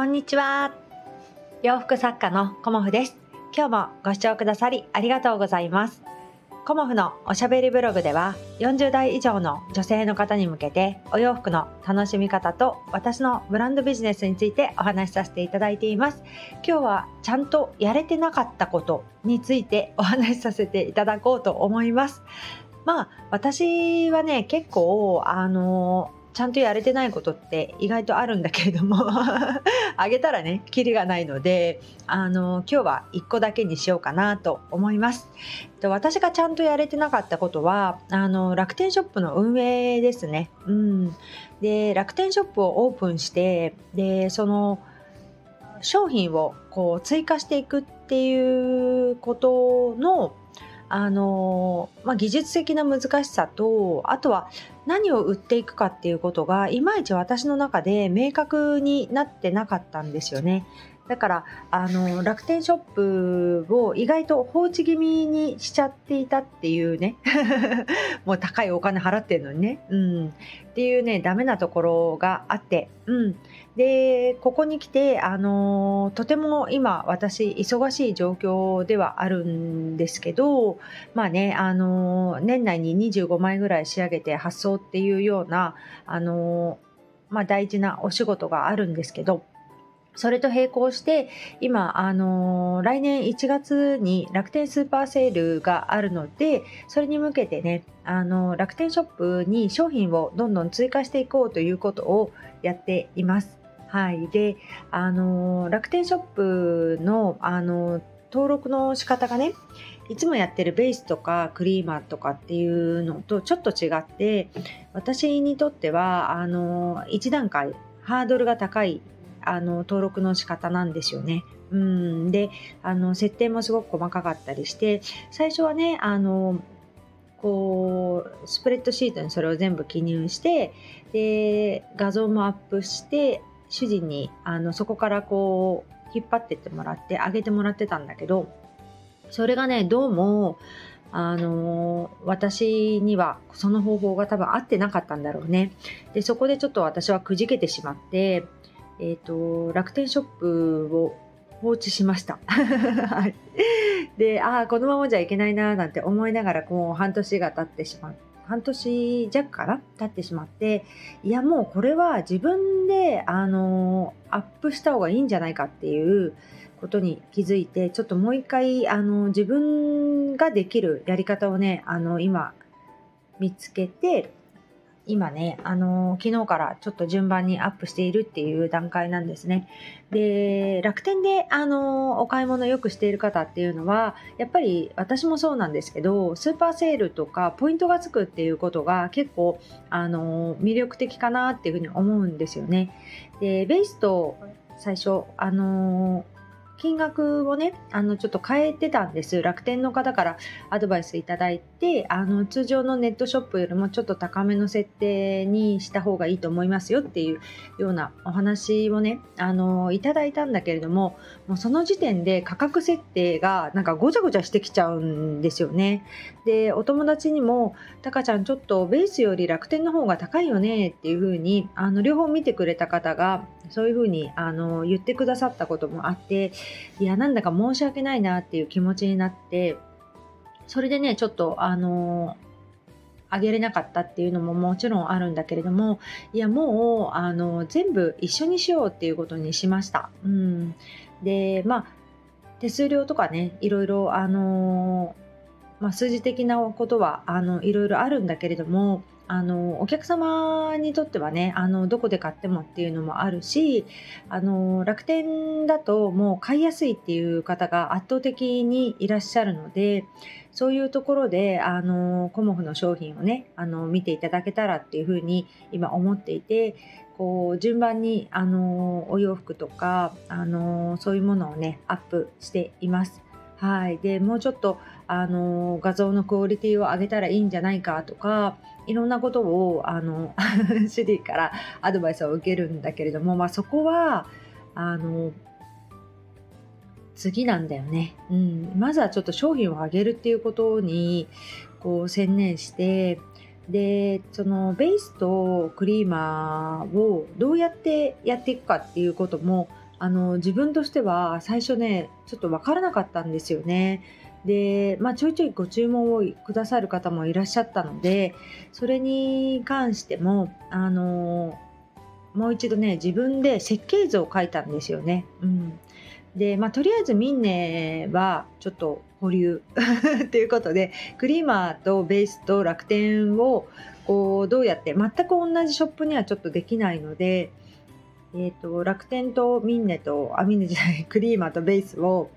こんにちは。洋服作家のコモフです。今日もご視聴くださりありがとうございます。コモフのおしゃべりブログでは40代以上の女性の方に向けてお洋服の楽しみ方と私のブランドビジネスについてお話しさせていただいています。今日はちゃんとやれてなかったことについてお話しさせていただこうと思います。まあ私はね結構あのちゃんとやれてないことって意外とあるんだけれども あげたらねキリがないのであの今日は1個だけにしようかなと思います。私がちゃんとやれてなかったことはあの楽天ショップの運営ですね、うん、で楽天ショップをオープンしてでその商品をこう追加していくっていうことのあのまあ、技術的な難しさとあとは何を売っていくかっていうことがいまいち私の中で明確になってなかったんですよね。だからあの楽天ショップを意外と放置気味にしちゃっていたっていうね。もう高いお金払ってるのにね、うん、っていうねダメなところがあって、うん、でここに来てあのとても今私忙しい状況ではあるんですけどまあねあの年内に25枚ぐらい仕上げて発送っていうようなあのまあ、大事なお仕事があるんですけどそれと並行して今、あのー、来年1月に楽天スーパーセールがあるのでそれに向けてね、あのー、楽天ショップに商品をどんどん追加していこうということをやっています。はい、で、あのー、楽天ショップの、あの登録の仕方がねいつもやってるベースとかクリーマーとかっていうのとちょっと違って私にとってはあの1段階ハードルが高いあの登録の仕方なんですよね。うん、であの設定もすごく細かかったりして最初はねあのこうスプレッドシートにそれを全部記入してで画像もアップして主人にあのそこからこう引っ張ってってもらってあげてもらってたんだけどそれがねどうもあの私にはその方法が多分合ってなかったんだろうね。でそこでちょっと私はくじけてしまってえ、ー、と、楽天ショップを放置しました。はい。で、ああ、このままじゃいけないな、なんて思いながら、もう半年が経ってしまう。半年弱かな？経ってしまって、いや、もうこれは自分で、あの、アップした方がいいんじゃないかっていうことに気づいて、ちょっともう一回、あの、自分ができるやり方をね、あの、今、見つけて、今ね、あのー、昨日からちょっと順番にアップしているっていう段階なんですね。で、楽天で、あのー、お買い物よくしている方っていうのは、やっぱり私もそうなんですけど、スーパーセールとかポイントがつくっていうことが結構、あのー、魅力的かなっていうふうに思うんですよね。で、ベースと最初、あの金額をね、あの、ちょっと変えてたんです。楽天の方からアドバイスいただいて、あの、通常のネットショップよりもちょっと高めの設定にした方がいいと思いますよっていうようなお話をね、あの、いただいたんだけれども、もうその時点で価格設定がなんかごちゃごちゃしてきちゃうんですよね。で、お友達にも、タカちゃんちょっとベースより楽天の方が高いよねっていう風に、あの、両方見てくれた方が、そういう風にあに言ってくださったこともあって、いや、なんだか申し訳ないなっていう気持ちになって、それでね、ちょっと、あのあげれなかったっていうのももちろんあるんだけれども、いや、もう、あの、全部一緒にしようっていうことにしました。うん。で、まあ、手数料とかね、いろいろ、あのまあ、数字的なことは、あの、いろいろあるんだけれども、あのお客様にとってはねあのどこで買ってもっていうのもあるしあの楽天だともう買いやすいっていう方が圧倒的にいらっしゃるのでそういうところであのコモフの商品をねあの見ていただけたらっていうふうに今思っていてこう順番にあのお洋服とかあのそういうものをねアップしています。はい、でもうちょっとあの画像のクオリティを上げたらいいんじゃないかとかいろんなことをあの シリからアドバイスを受けるんだけれども、まあ、そこはあの次なんだよね、うん、まずはちょっと商品を上げるっていうことにこう専念してでそのベースとクリーマーをどうやってやっていくかっていうこともあの自分としては最初ねちょっと分からなかったんですよね。で、まあ、ちょいちょいご注文をくださる方もいらっしゃったのでそれに関してもあのもう一度ね自分で設計図を書いたんですよね。うん、で、まあ、とりあえずミンネはちょっと保留 ということでクリーマーとベースと楽天をこうどうやって全く同じショップにはちょっとできないのでえーと、楽天とミンネとあミンネじゃないクリーマーとベースを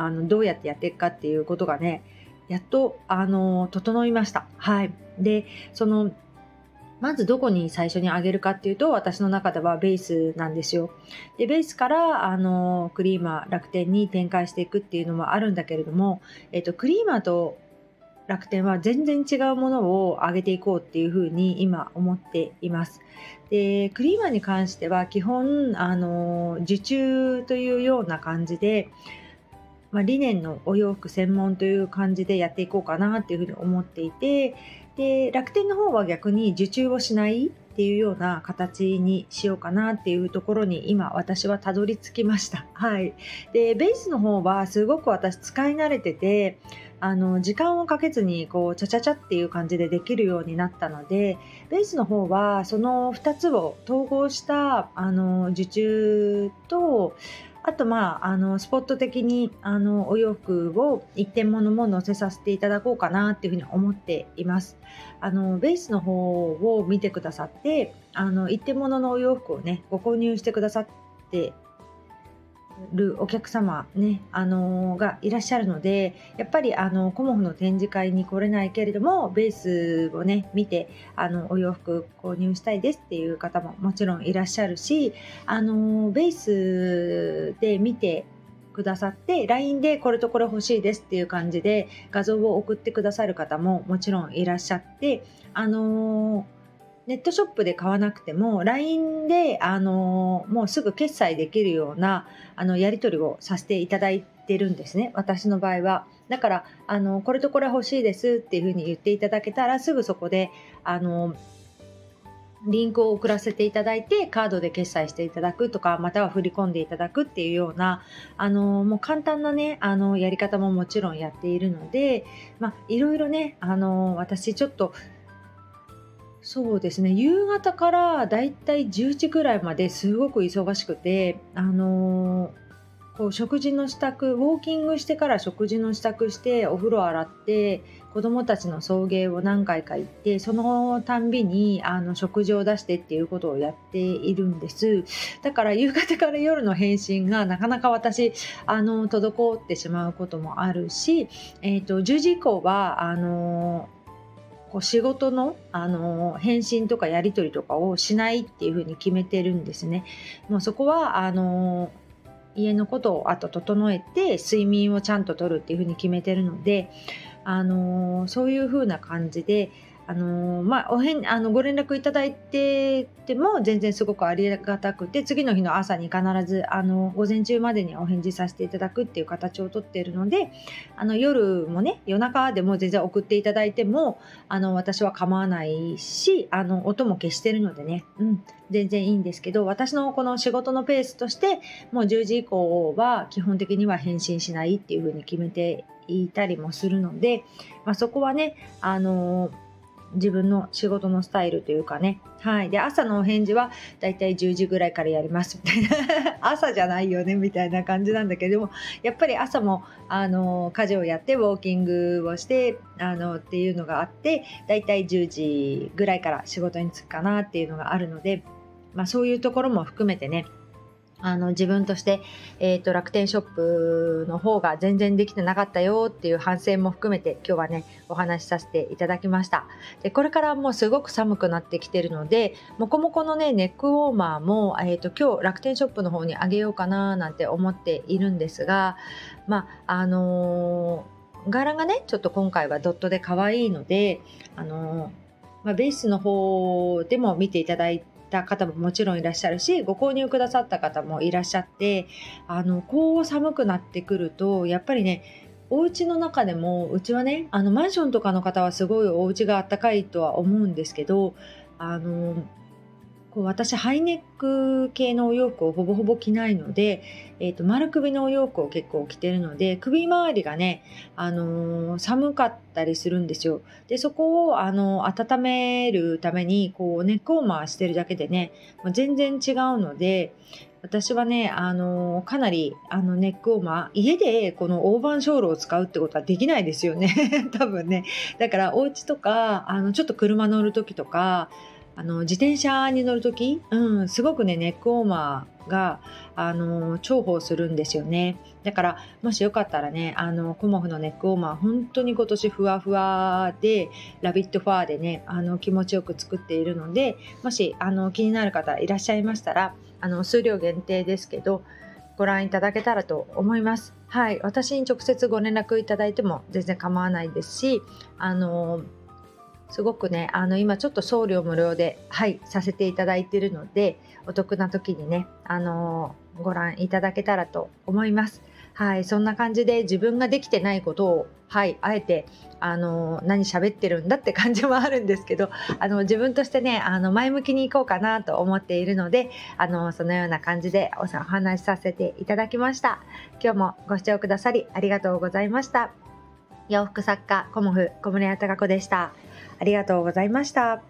あのどうやってやっていくかっていうことがねやっとあの整いました。はい、でそのまずどこに最初にあげるかっていうと私の中ではベースなんですよ。でベースからあのクリーマー楽天に展開していくっていうのもあるんだけれども、えっと、クリーマーと楽天は全然違うものを上げていこうっていうふうに今思っています。でクリーマーに関しては基本あの受注というような感じで、まあ、理念のお洋服専門という感じでやっていこうかなっていうふうに思っていてで楽天の方は逆に受注をしないっていうような形にしようかなっていうところに今私はたどり着きました。はい。で、ベースの方はすごく私使い慣れてて、あの時間をかけずにこうチャチャチャっていう感じでできるようになったのでベースの方はその2つを統合したあの受注とあとまああのスポット的にあのお洋服を一点物も載せさせていただこうかなっていうふうに思っています。あのベースの方を見てくださってあの一点物のお洋服をねご購入してくださってるお客様ね、あのー、がいらっしゃるのでやっぱりあのコモフの展示会に来れないけれどもベースをね見てあのお洋服購入したいですっていう方ももちろんいらっしゃるし、あのー、ベースで見てくださって LINE でこれとこれ欲しいですっていう感じで画像を送ってくださる方ももちろんいらっしゃってあのーネットショップで買わなくても LINE であのもうすぐ決済できるようなあのやり取りをさせていただいてるんですね。私の場合は。だからあのこれとこれ欲しいですっていうふうに言っていただけたらすぐそこであのリンクを送らせていただいてカードで決済していただくとかまたは振り込んでいただくっていうようなあのもう簡単なねあのやり方ももちろんやっているので、まあ、いろいろねあの私ちょっとそうですね。夕方からだいたい10時ぐらいまですごく忙しくてあのー、こう食事の支度ウォーキングしてから食事の支度してお風呂洗って子どもたちの送迎を何回か行ってそのたんびにあの食事を出してっていうことをやっているんです。だから夕方から夜の返信がなかなか私あの滞ってしまうこともあるし、えーと、10時以降はあのーこう仕事の、あの返信とかやり取りとかをしないっていうふうに決めてるんですね。もうそこはあの家のことをあと整えて睡眠をちゃんととるっていうふうに決めてるので、あのそういうふうな感じであのまあ、おへんあのご連絡いただいてても全然すごくありがたくて次の日の朝に必ずあの午前中までにお返事させていただくっていう形をとっているのであの夜もね夜中でも全然送っていただいてもあの私は構わないしあの音も消してるのでね、うん、全然いいんですけど私のこの仕事のペースとしてもう10時以降は基本的には返信しないっていうふうに決めていたりもするので、まあ、そこはねあの自分の仕事のスタイルというかね。はい。で、朝のお返事はだいたい10時ぐらいからやりますみたいな。朝じゃないよねみたいな感じなんだけども、やっぱり朝も、あの、家事をやって、ウォーキングをして、あの、っていうのがあって、だいたい10時ぐらいから仕事に就くかなっていうのがあるので、まあそういうところも含めてね、あの自分として、えーと、楽天ショップの方が全然できてなかったよっていう反省も含めて今日はねお話しさせていただきました。でこれからもうすごく寒くなってきてるのでもこもこのねネックウォーマーも、えーと、今日楽天ショップの方にあげようかななんて思っているんですがまああのー、柄がねちょっと今回はドットで可愛いのであのーまあ、ベースの方でも見ていただいた方ももちろんいらっしゃるしご購入くださった方もいらっしゃってあのこう寒くなってくるとやっぱりねお家の中でもうちはねあのマンションとかの方はすごいお家があったかいとは思うんですけどあのこう私ハイネック系のお洋服をほぼほぼ着ないので、えーと、丸首のお洋服を結構着てるので首周りがね、あのー、寒かったりするんですよ。でそこを、あのー、温めるためにこうネックウォーマーしてるだけでねもう全然違うので私はね、あのー、かなりあのネックウォーマー家でこの大判ショールを使うってことはできないですよね 多分ねだからお家とかあのちょっと車乗る時とかあの自転車に乗る時、うん、すごくねネックウォーマーがあの重宝するんですよねだからもしよかったらねあのコモフのネックウォーマー本当に今年ふわふわでラビットファーでねあの気持ちよく作っているのでもしあの気になる方いらっしゃいましたらあの数量限定ですけどご覧いただけたらと思います。はい、私に直接ご連絡いただいても全然構わないですし、あのすごくねあの今ちょっと送料無料ではいさせていただいているのでお得な時にねあのご覧いただけたらと思います。はい、そんな感じで自分ができてないことを、はい、あえて、あの、何喋ってるんだって 感じもあるんですけど、あの、自分としてね、あの、前向きにいこうかなと思っているので、あの、そのような感じでお話しさせていただきました。今日もご視聴くださりありがとうございました。洋服作家、コモフ小室屋隆子でした。ありがとうございました。